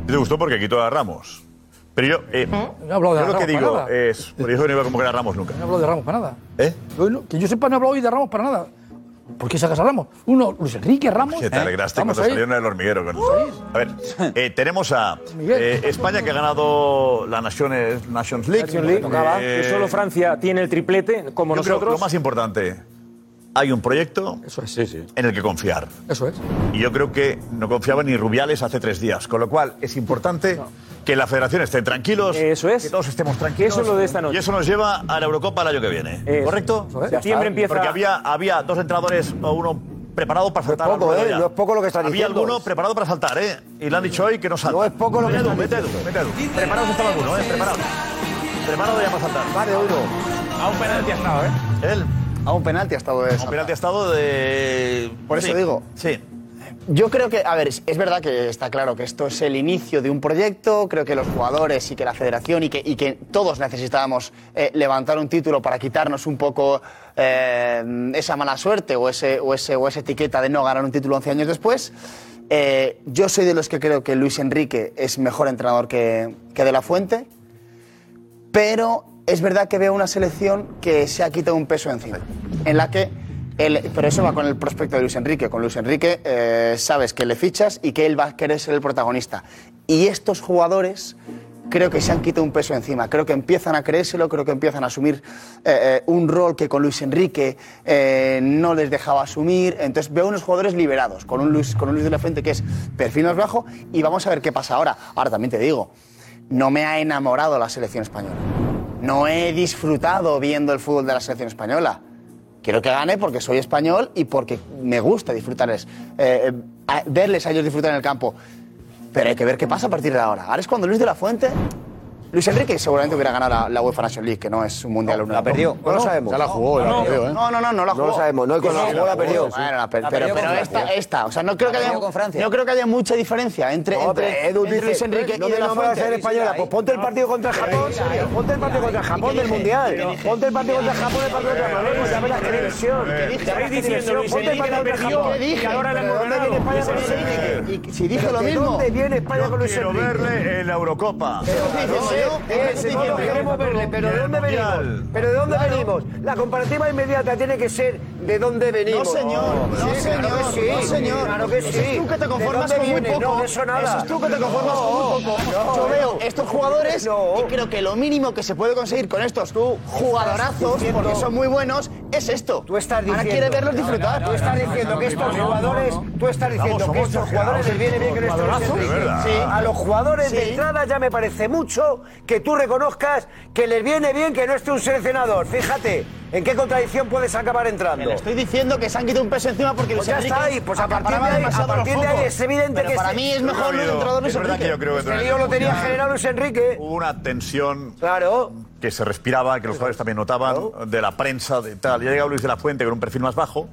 ¿Te gustó porque quitó a Ramos? Pero yo, eh, No he hablado de yo lo que digo nada. es, por eso no iba a convocar a Ramos nunca. No he hablado de Ramos para nada. ¿Eh? Yo no- que yo sepa, no he hablado hoy de Ramos para nada. ¿Por qué sacas a Ramos? Uno, Luis Enrique Ramos. Que te alegraste Vamos cuando salieron el hormiguero. Con... A ver, eh, tenemos a eh, España que ha ganado la Nations, Nations League. Nations League. Eh, Que solo Francia tiene el triplete, como yo creo nosotros. lo más importante, hay un proyecto en el que confiar. Eso es. Y yo creo que no confiaba ni Rubiales hace tres días. Con lo cual es importante que la federación esté tranquilos. Eso es. Que todos estemos tranquilos. Eso es lo de esta noche. Y eso nos lleva a la Eurocopa el año que viene. Eso. ¿Correcto? Eso es. Septiembre empieza- Porque había, había dos entrenadores o uno preparado para saltar. poco, al ruedo ¿eh? No es poco lo que Había diciendo. alguno preparado para saltar, ¿eh? Y le han dicho hoy que no salta. No es poco lo que estás Edu, mete Edu, mete Edu. Preparado estaba alguno, ¿eh? Preparado. Preparado ya para saltar. Vale, uno. A un penalti ha estado, ¿eh? Él. A un penalti ha estado de A un penalti ha estado de. Por eso Sí. digo. Sí. Yo creo que, a ver, es verdad que está claro que esto es el inicio de un proyecto, creo que los jugadores y que la federación y que, y que todos necesitábamos eh, levantar un título para quitarnos un poco eh, esa mala suerte o, ese, o, ese, o esa etiqueta de no ganar un título 11 años después. Eh, yo soy de los que creo que Luis Enrique es mejor entrenador que, que De La Fuente, pero es verdad que veo una selección que se ha quitado un peso encima, en la que él- pero eso va con el prospecto de Luis Enrique. Con Luis Enrique eh, sabes que le fichas y que él va a querer ser el protagonista. Y estos jugadores creo que se han quitado un peso encima. Creo que empiezan a creérselo, creo que empiezan a asumir eh, eh, un rol que con Luis Enrique no les dejaba asumir. Entonces veo unos jugadores liberados, con un Luis, con un Luis de la Fuente que es perfil más bajo. Y vamos a ver qué pasa ahora. Ahora también te digo, no me ha enamorado la selección española. No he disfrutado viendo el fútbol de la selección española. Quiero que gane porque soy español y porque me gusta disfrutarles, eh, eh, verles a ellos disfrutar en el campo. Pero hay que ver qué pasa a partir de ahora. Ahora es cuando Luis de la Fuente. Luis Enrique seguramente hubiera ganado la, la UEFA Nations League, que no es un mundial. la perdió. No lo sabemos. Ya la jugó, ya la perdió, ¿eh? No, no, no, no la No jugó. lo sabemos, no, cuando la jugó la perdió. Bueno, la per- La pero perdió pero con esta, esta, o sea, no creo que La haya, perdió con no creo que haya mucha diferencia entre, No, entre, pero Edu entre dice, Luis Enrique no y de la Fuente. la española. Pues ponte el partido contra el Japón. Ponte el partido contra Japón del Mundial. Ponte el partido contra el Japón, el partido contra Marruecos. Ya verás qué diversión. Partido contra el Japón. ¿Qué dije? Y ahora le ¿Pero hemos ganado. viene España con Luis Enrique? Y si dije lo ¿De mismo. dónde viene España con Luis Quiero Enrique? verle en la Eurocopa. Ese no lo queremos verle, pero ¿de dónde venimos? ¿Pero de dónde venimos? La comparativa inmediata tiene que ser de dónde venimos. No, señor, no, señor, no, señor. Claro que sí. Eso es tú que te conformas ¿De con muy poco. No, eso nada. Eso es tú que te conformas con muy poco. Yo veo estos jugadores y creo que lo mínimo que se puede conseguir con estos jugadorazos, porque son muy buenos, es esto. Tú estás diciendo, Ahora quiere verlos disfrutar. Tú estás diciendo que estos jugadores, tú estás diciendo que estos jugadores les viene bien que no estén. A los jugadores de entrada ya me parece mucho que tú reconozcas que les viene bien que no esté un seleccionador. Fíjate, ¿en qué contradicción puedes acabar entrando? Le estoy diciendo que se han quitado un peso encima porque Pues Luis ya está ahí, pues a partir de ahí, a partir de es evidente Pero que para se- mí es mejor el entrenador Luis es verdad Enrique. que yo creo que Este lío lo tenía generado Luis Enrique. Hubo una tensión Claro. que se respiraba, que los jugadores también notaban, de la prensa, de tal. Ya ha llegado Luis de la Fuente con un perfil más bajo,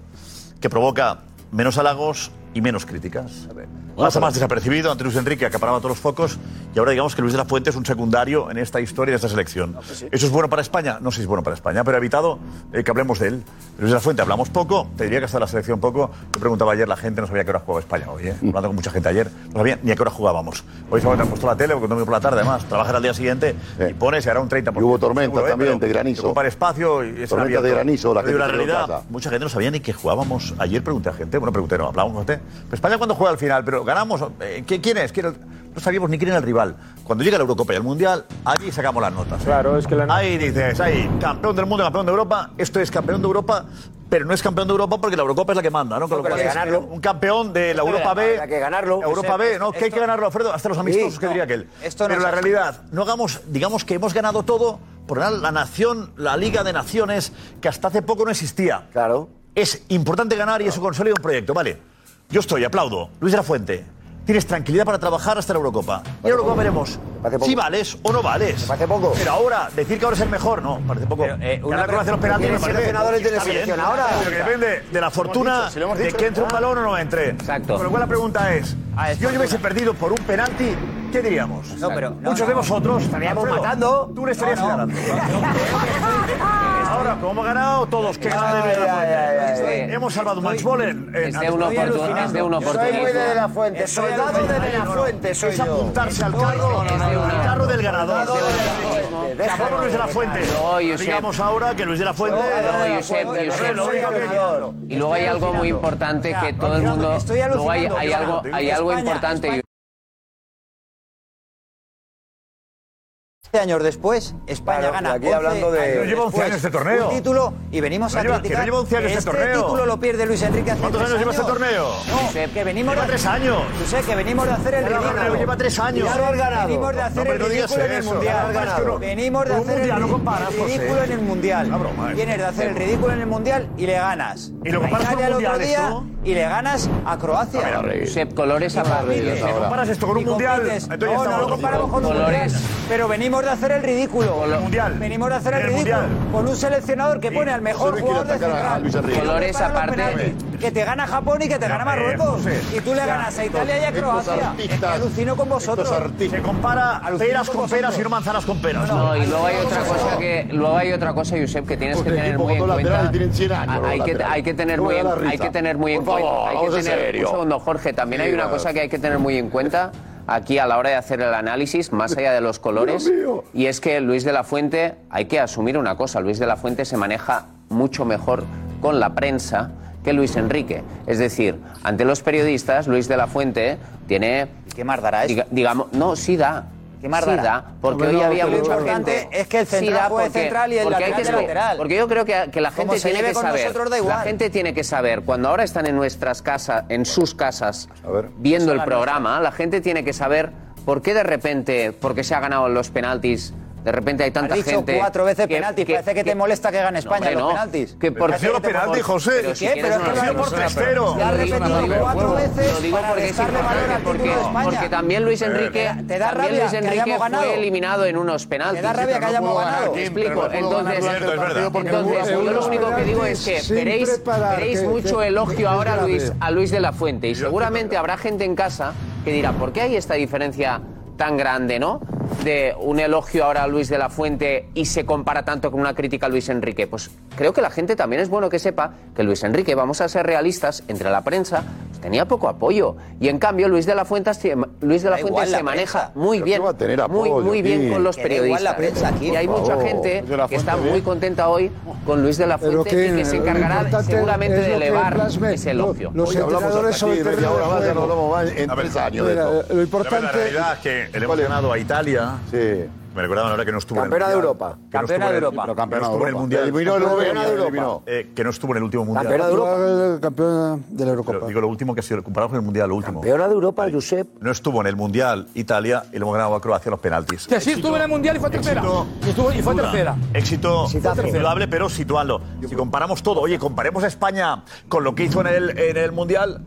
que provoca menos halagos y menos críticas. Pasa más desapercibido ante Luis Enrique, acaparaba todos los focos, y ahora digamos que Luis de la Fuente es un secundario en esta historia, en esta selección. ¿Eso es bueno para España? No sé si es bueno para España, pero he evitado eh, que hablemos de él. Luis de la Fuente, hablamos poco, te diría que hasta la selección poco. Yo preguntaba ayer, la gente no sabía a qué hora jugaba España hoy, ¿eh? hablando con mucha gente ayer, no sabía ni a qué hora jugábamos. Hoy se han puesto la tele, porque domingo por la tarde además, trabajas al día siguiente y pones y hará un 30%. Y hubo tormenta seguro, ¿eh? también de granizo. Ocupar espacio y Tormenta abierto. de granizo, la Pero gente lo realidad, mucha gente no sabía ni que jugábamos. Ayer pregunté a gente, bueno, pregunté, no, hablábamos con gente. Pero España cuando juega al final, pero ganamos. eh, ¿qué- ¿Quién es? ¿Quién es? No sabíamos ni quién era el rival. Cuando llega la Eurocopa y el Mundial, allí sacamos las notas. Claro, es que la... Ahí dices, ahí, campeón del mundo, campeón de Europa. Esto es campeón de Europa, pero no es campeón de Europa porque la Eurocopa es la que manda, ¿no? Con lo cual hay que es ganarlo. Un campeón de la Europa B. Hay que ganarlo. Europa B, ¿no? Que hay que ganarlo, Alfredo, hasta los amistosos, Sí, que no, diría aquel. esto no pero la realidad, no hagamos, digamos que hemos ganado todo por ganar la nación, la Liga de Naciones, que hasta hace poco no existía. Claro. Es importante ganar y eso consolida un proyecto, ¿vale? Yo estoy, aplaudo. Luis de la Fuente, tienes tranquilidad para trabajar hasta la Eurocopa. Y la Eurocopa veremos si vales o no vales. Me parece poco. Pero ahora, decir que ahora es el mejor, no, parece poco. Pero, eh, una ahora los penaltis. Tiene seleccionadores tiene selección ahora. Pero depende de la fortuna de que entre un balón o no entre. Exacto. Con la pregunta es, ah, si yo hubiese perdido por un penalti, ¿qué diríamos? No, pero, Muchos de vosotros estaríamos matando. Tú le estarías señalando. ahora, como ha ganado, todos que este, Hemos salvado Es de. Soy muy de la fuente. Soldado de la fuente, soy Es apuntarse al carro, carro del ganador. Luis de la Fuente. Digamos ahora que Luis de la Fuente. Y luego hay algo muy importante que todo el mundo. Hay algo importante. años después, España claro, gana. Aquí hablando de. No lleva 11 años este torneo. Un título y venimos no a lleva, criticar. Que no lleva 11 años este, este torneo. título lo pierde Luis Enrique hace ¿Cuántos años lleva este torneo? No, Josep, que venimos. Lleva 3 años. Josep, que venimos de hacer el ridículo. Lleva 3 años. Claro, has ganado. Venimos de hacer el ridículo en el mundial. Venimos de hacer el ridículo en el mundial. Vienes de eh. hacer el ridículo en el mundial y le ganas. Y lo comparas con el otro día y le ganas a Croacia. Josep, colores a Madrid. Si comparas esto con un mundial, entonces no lo comparamos con un mundial. Pero venimos de hacer el ridículo. Con mundial. Venimos de hacer el, el ridículo mundial. con un seleccionador que pone al mejor jugador de central. Colores aparte. Que te gana Japón y que te gana Marruecos. Y tú le ganas a Italia y a Croacia. Es que alucino con vosotros. Se compara peras con peras y no manzanas con peras. No, y luego hay otra cosa que luego hay otra cosa, Josep, que tienes ah, que tener muy en cuenta. Hay que hay que tener muy hay que tener muy en cuenta. Un segundo, Jorge, también hay una cosa que hay que tener muy en cuenta aquí a la hora de hacer el análisis, más allá de los colores, y es que Luis de la Fuente, hay que asumir una cosa, Luis de la Fuente se maneja mucho mejor con la prensa que Luis Enrique. Es decir, ante los periodistas, Luis de la Fuente tiene... ¿Qué más dará eso? Digamos, no, sí da, porque hoy había es que el central sí porque, central y el lateral, que, lateral Porque yo creo que, la gente tiene que saber. La gente tiene que saber, cuando ahora están en nuestras casas, en sus casas, viendo el programa, la gente tiene que saber por qué de repente, porque se ha ganado los penaltis de repente hay tanta Has dicho gente. cuatro veces que, penaltis. Que, Parece que, que, te molesta que gane España hombre, los no. penaltis. Que por qué los penaltis, José. Pero si ¿Qué? Pero es que por testero. Ya repetido cuatro veces. Lo digo porque es porque, porque también Luis Enrique. Te da rabia que hayamos ganado. Fue eliminado en unos penaltis. Te da rabia que hayamos ganado. Te explico. Entonces, entonces yo lo único que digo es que veréis mucho elogio ahora a Luis de la Fuente y seguramente habrá gente en casa que dirá, ¿por qué hay esta diferencia tan grande, no? de un elogio ahora a Luis de la Fuente y se compara tanto con una crítica a Luis Enrique? Pues creo que la gente también es bueno que sepa que Luis Enrique, vamos a ser realistas, entre la prensa pues tenía poco apoyo y en cambio Luis de la Fuente, Luis de la Fuente igual, se la maneja prensa. muy bien, apoyo, muy, muy bien con los periodistas. La prensa, aquí. Y hay favor, mucha gente que está bien. muy contenta hoy con Luis de la Fuente que, y que se encargará seguramente de elevar plasme, ese elogio. Los, los entrenadores sobre media hora más, ya no hablamos más en tres años de. Lo importante la es que le hemos ganado a Italia Sí. Me recordaban ahora que no estuvo campeona en el de Europa. Que campeona de Europa. Campeona no de Europa. el Mundial. Eh, que no estuvo en el último Mundial. Campeona de Europa. Campeona de la digo lo último que ha sido, comparado con el Mundial, lo último. Campeona de Europa, Josep. No estuvo en el Mundial Italia y lo hemos ganado a Croacia los penaltis. Que sí, estuvo en el Mundial y fue tercera. Éxito, y, fue tercera. Éxito indudable, pero situarlo. Si comparamos todo, oye, comparemos a España con lo que hizo en el, en el Mundial,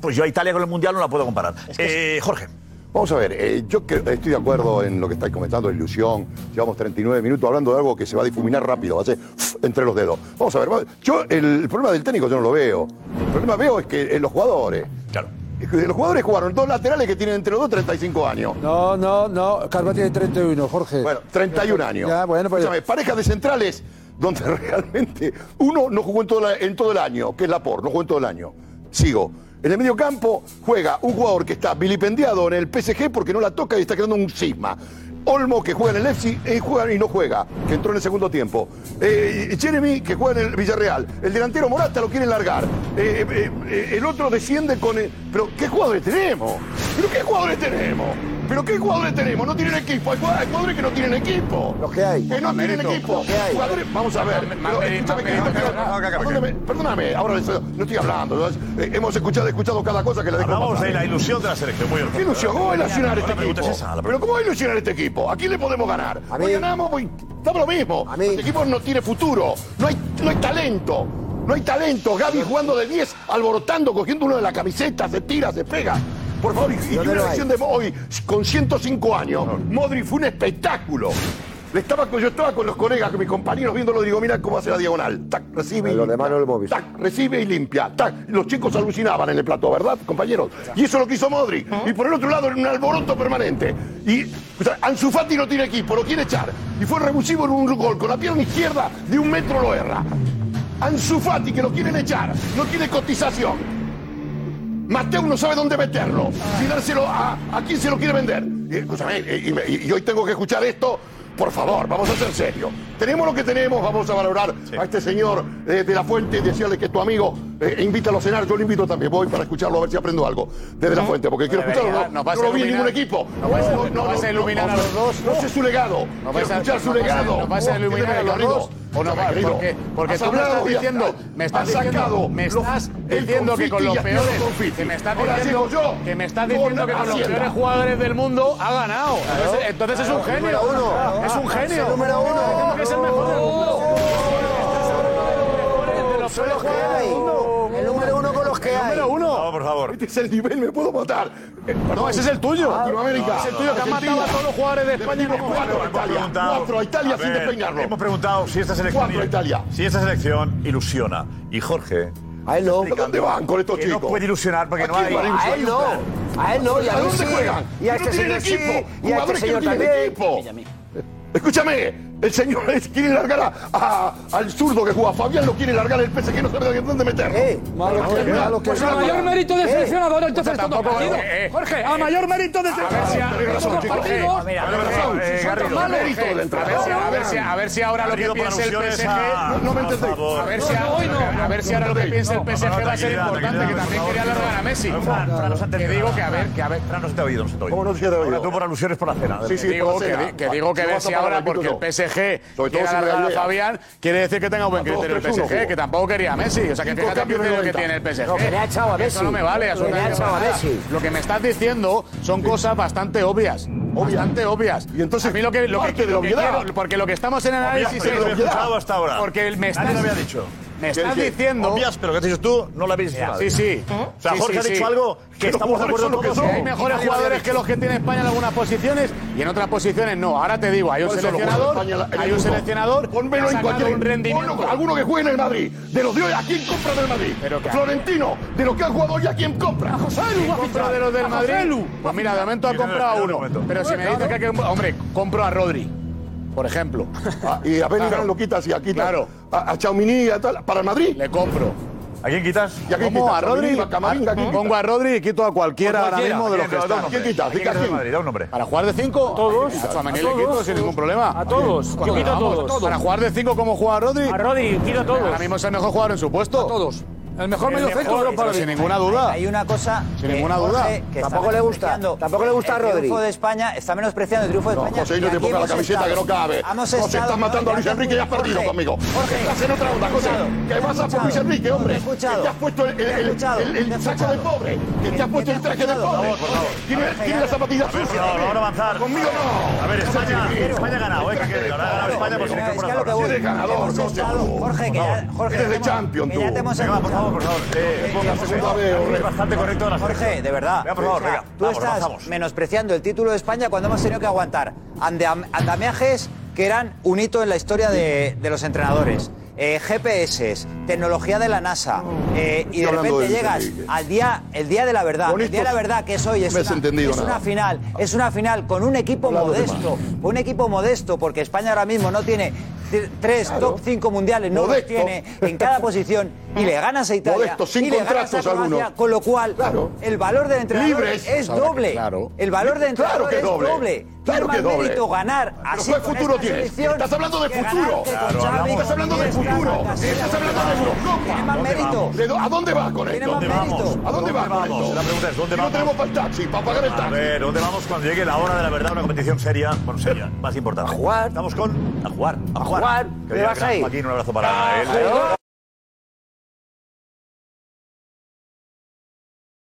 pues yo a Italia con el Mundial no la puedo comparar. Eh, Jorge. Vamos a ver, eh, yo estoy de acuerdo en lo que estáis comentando, ilusión. Llevamos 39 minutos hablando de algo que se va a difuminar rápido, va a ser entre los dedos. Vamos a ver, yo el, problema del técnico yo no lo veo. El problema veo es que en los jugadores. Claro. Los jugadores jugaron dos laterales que tienen entre los dos 35 años. No, no, no. Carva tiene 31, Jorge. Bueno, 31 años. Ya, bueno, pues... Escúchame, pareja de centrales donde realmente uno no jugó en todo, el año, que es Laporte, no jugó en todo el año. Sigo. En el medio campo juega un jugador que está vilipendiado en el PSG porque no la toca y está creando un cisma. Olmo, que juega en el Leipzig eh, y, juega y no juega, que entró en el segundo tiempo. Eh, Jeremy, que juega en el Villarreal. El delantero Morata lo quiere largar. Eh, el otro desciende con... El... Pero, ¿qué jugadores tenemos? ¿Pero qué jugadores tenemos? ¿Pero qué jugadores tenemos? No tienen equipo. Hay jugadores que no tienen equipo. Los que hay. Que no tienen equipo. Vamos a ver. Perdóname, ahora no estoy hablando. Eh, hemos escuchado, escuchado cada cosa que le dejo. Hablamos de la ilusión de la selección. ¿Qué ilusión? ¿Cómo va ilusionar este equipo? ¿Pero cómo va ilusionar este equipo? ¿A quién le podemos ganar? Hoy ganamos, damos lo mismo. Este equipo no tiene futuro. No hay, no hay talento. No hay talento. Gaby jugando de 10, alborotando, cogiendo uno de la camiseta, se tira, se pega. Por favor, y, y una versión de hoy con 105 años. Modri fue un espectáculo. Le estaba, yo estaba con los colegas, con mis compañeros viéndolo, digo, mira cómo hace la diagonal. Tac, recibe y Los demás no lo hemos visto. Tac, recibe y limpia. Tac. Los chicos alucinaban en el plato, ¿verdad, compañeros? Y eso es lo que hizo Modri. ¿Eh? Y por el otro lado, en un alboroto permanente. Y o Ansu no tiene equipo, lo quiere echar. Y fue revulsivo en un gol. Con la pierna izquierda de un metro lo erra. Ansu Fati, que lo quieren echar, no tiene cotización Mateo no sabe dónde meterlo. Ah. Y dárselo a, a quien se lo quiere vender. Eh, eh, y, escúchame, y, hoy tengo que escuchar esto. Por favor, vamos a ser serios. Tenemos lo que tenemos, vamos a valorar a este señor eh, de la fuente y decirle que es tu amigo. Eh, invítalo a cenar, yo lo invito también. Voy para escucharlo a ver si aprendo algo desde la fuente, porque quiero escucharlo. No, no no a lo vi en ningún equipo. No vas, no, no, vas a iluminar a los dos. No sé su legado. No quiero a, escuchar su legado. No vas a oh, iluminar a los dos. O no, va, porque, porque tú hablado, me estás diciendo, me estás diciendo, me estás diciendo que con los peores, que me estás diciendo, que me estás diciendo que con los peores jugadores del mundo ha ganado. Entonces, es un genio. Es un genio. Número uno. Es el mejor del mundo son los que hay. El número uno con los que hay. Número uno. No, por favor. Este es el nivel, me puedo matar. No, ese es el tuyo. Ah, Latinoamérica. Es el tuyo que ha matado a todos los jugadores de España. Cuatro a Italia. Cuatro a Italia sin despeinarlo. Hemos preguntado si esta selección. Cuatro a Italia. Si esta selección ilusiona. Y Jorge. A él no. ¿A dónde van con estos chicos? No puede ilusionar porque no hay. A él no. A él no. Y a dónde juegan? Y a este señor sí. Y a este. Escúchame. El señor quiere largar a, al zurdo que juega. Fabián lo quiere largar el PSG, no sabe dónde meter. Pues a mayor mérito de seleccionador, entonces estos Jorge, a mayor mérito de seleccionador. A ver si ahora lo que piensa el PSG. No me entendéis. A ver si ahora lo que piensa el PSG va a ser importante, que también quería largar a Messi. Que digo que a ver, que a ver. no se te ha oído, no se te ha oído. Tú por alusiones por la cena. Que digo que a ver si ahora, porque el PSG PSG Sobre quiera alargar a Fabián, quiere decir que tenga buen criterio el PSG, que tampoco quería a Messi. O sea, que fíjate el criterio que tiene el PSG. No, que le ha echado a Messi. Eso no me vale. Que le ha echado a Messi. Lo que me estás diciendo son cosas bastante obvias. Bastante obvias. Y entonces, a mí lo que, lo que, lo que quiero, porque lo que estamos en análisis es. Porque me estás, había dicho. Me estás diciendo. Obvias, pero que has tú, no la habéis dicho. Sí, sí. O sea, Jorge ha dicho algo que estamos de acuerdo con Hay mejores jugadores que los que tiene España en algunas posiciones y en otras posiciones no. Ahora te digo, hay un seleccionador. Hay un seleccionador. Pónmelo en cualquier. rendimiento. Alguno que juegue en el Madrid. De los de hoy, ¿a quién compra del Madrid? Florentino, de los que ha jugado hoy, ¿a quién compra? A José Lu. de los del Madrid? Pues mira, de momento ha comprado a uno. Pero si me dices que hay que. Hombre, compro a Rodri por ejemplo. Ah, y a Bellingham claro. lo quitas y a. Claro. A, a Chaumini y a tal. Para Madrid. Le compro. ¿A quién quitas? ¿Y a quién quitas? ¿A Rodri? ¿A Pongo a Rodri y quito a cualquiera, pues ahora mismo de los que están. ¿A quién quitas? ¿A quién Madrid? Da un nombre. ¿Para jugar de cinco? ¿A todos. A le quito sin ningún problema. ¿A todos? Yo quito a todos. ¿Para jugar de cinco como juega Rodri? A Rodri, quito a todos. Ahora mismo es el mejor jugador en su puesto. A todos. El mejor medio centro de Europa. Sin ninguna duda. Hay una cosa. Sin que ninguna duda. Jorge, que tampoco le gusta. Tampoco le gusta a Rodri. El triunfo de España está menospreciando el triunfo de no, España. José, no te pongas la camiseta que no cabe. José, estado, estás matando a Luis Enrique y has perdido conmigo. Jorge, estás en otra onda, José. Que vas a por Luis Enrique, hombre. Que te has puesto el, el, el, saco de pobre. Que te has puesto el traje de pobre. Tiene la zapatilla sucia. No, vamos a avanzar. Conmigo no. A ver, España. España ha ganado, ¿eh? Ha ganado España por ser incorporador. Jorge, que Jorge. Eres de Champions, vamos, por favor. Eh, ponga. Bastante correcto las Jorge, de verdad. Por favor. Tú estás menospreciando el título de España cuando hemos tenido que aguantar andamiajes que eran un hito en la historia de, de los entrenadores. Eh, GPS, tecnología de la NASA, eh, y de repente llegas al día, el día de la verdad. El día de la verdad que es hoy, es, una, final, es una final con un equipo Hablando modesto, un equipo modesto, porque España ahora mismo no tiene tres claro. top 5 mundiales, no los tiene en cada posición y le ganas a Italia. Modesto, sin y le ganas a Croacia, con lo cual claro. el valor del entrenador Libres. es doble. Claro. El valor del entrenador que es doble. doble. Claro que doble. mérito ganar así Pero ¿cuál futuro tiene? Estás hablando de futuro. Estás hablando de futuro. Estás hablando de Europa. Tiene más mérito. ¿A dónde vas con esto? ¿Dónde vamos? ¿A dónde vas con esto? La pregunta es, ¿dónde vamos? No tenemos para el taxi, para pagar el taxi. A ver, ¿dónde vamos cuando llegue la hora de la verdad? Una competición seria, bueno, seria, más importante. A jugar. Estamos con... A jugar. A jugar. Joaquín, un abrazo para él.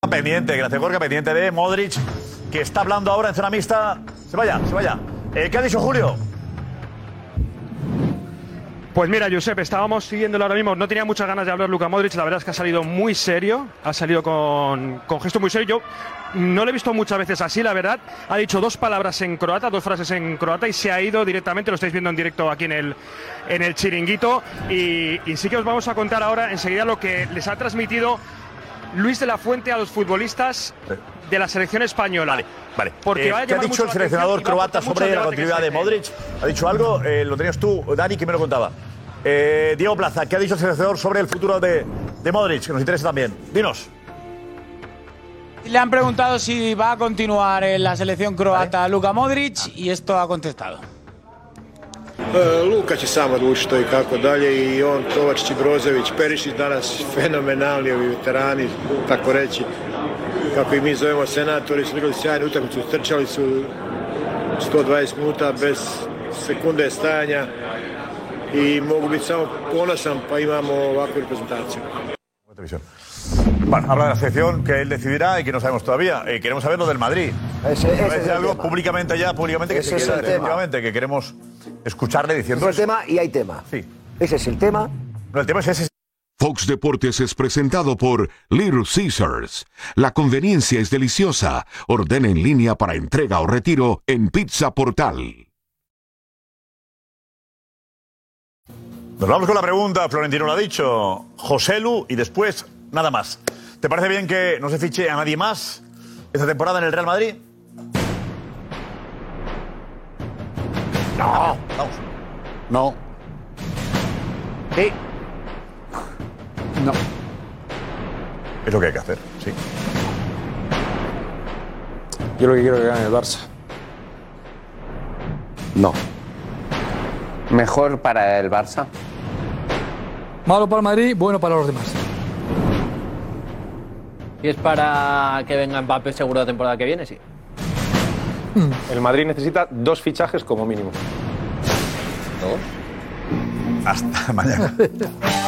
Pendiente, gracias Gorka, pendiente de Modric, que está hablando ahora en zona mixta. Se vaya, se vaya. Eh, ¿Qué ha dicho Julio? Pues mira, Josep, estábamos siguiéndolo ahora mismo. No tenía muchas ganas de hablar Luka Modric. La verdad es que ha salido muy serio. Ha salido con, con gesto muy serio. Yo no lo he visto muchas veces así, la verdad. Ha dicho dos palabras en croata, dos frases en croata y se ha ido directamente. Lo estáis viendo en directo aquí en el, en el chiringuito. Y, y sí que os vamos a contar ahora enseguida lo que les ha transmitido Luis de la Fuente a los futbolistas de la selección española. Vale, vale. Porque Eh, ¿Qué ha dicho el seleccionador croata sobre la que continuidad de Modric? ¿Ha dicho algo? Eh, lo tenías tú, Dani, que me lo contaba. Eh, Diego Plaza, ¿qué ha dicho el seleccionador sobre el futuro de, de Modric? Que nos interesa también. Dinos. Le han preguntado si va a continuar en la selección croata Luka Modric y esto ha contestado. E, Luka će sam odlučiti to i kako dalje i on, Kovačić i Brozović, Perišić danas fenomenalni ovi veterani, tako reći, kako i mi zovemo senatori, su igrali sjajnu utakmicu, trčali su 120 minuta bez sekunde stajanja i mogu biti samo ponosan pa imamo ovakvu reprezentaciju. Bueno, habla de la selección que él decidirá y que no sabemos todavía. Eh, queremos saber lo del Madrid. Ese- ese es algo tema. públicamente ya, públicamente que Ese se efectivamente, que queremos escucharle diciendo Es el tema y hay tema. Sí. Ese es el tema. No, el tema es ese. Fox Deportes es presentado por Little Caesars. La conveniencia es deliciosa. Ordena en línea para entrega o retiro en Pizza Portal. Nos vamos con la pregunta, Florentino lo ha dicho, José Lu y después nada más. ¿Te parece bien que no se fiche a nadie más esta temporada en el Real Madrid? No. Vamos. No. Sí. No. Es lo que hay que hacer, sí. Yo lo que quiero es que gane el Barça. No. Mejor para el Barça. Malo para el Madrid, bueno para los demás. Y es para que venga Mbappé seguro la temporada que viene, sí. El Madrid necesita dos fichajes como mínimo. Hasta mañana.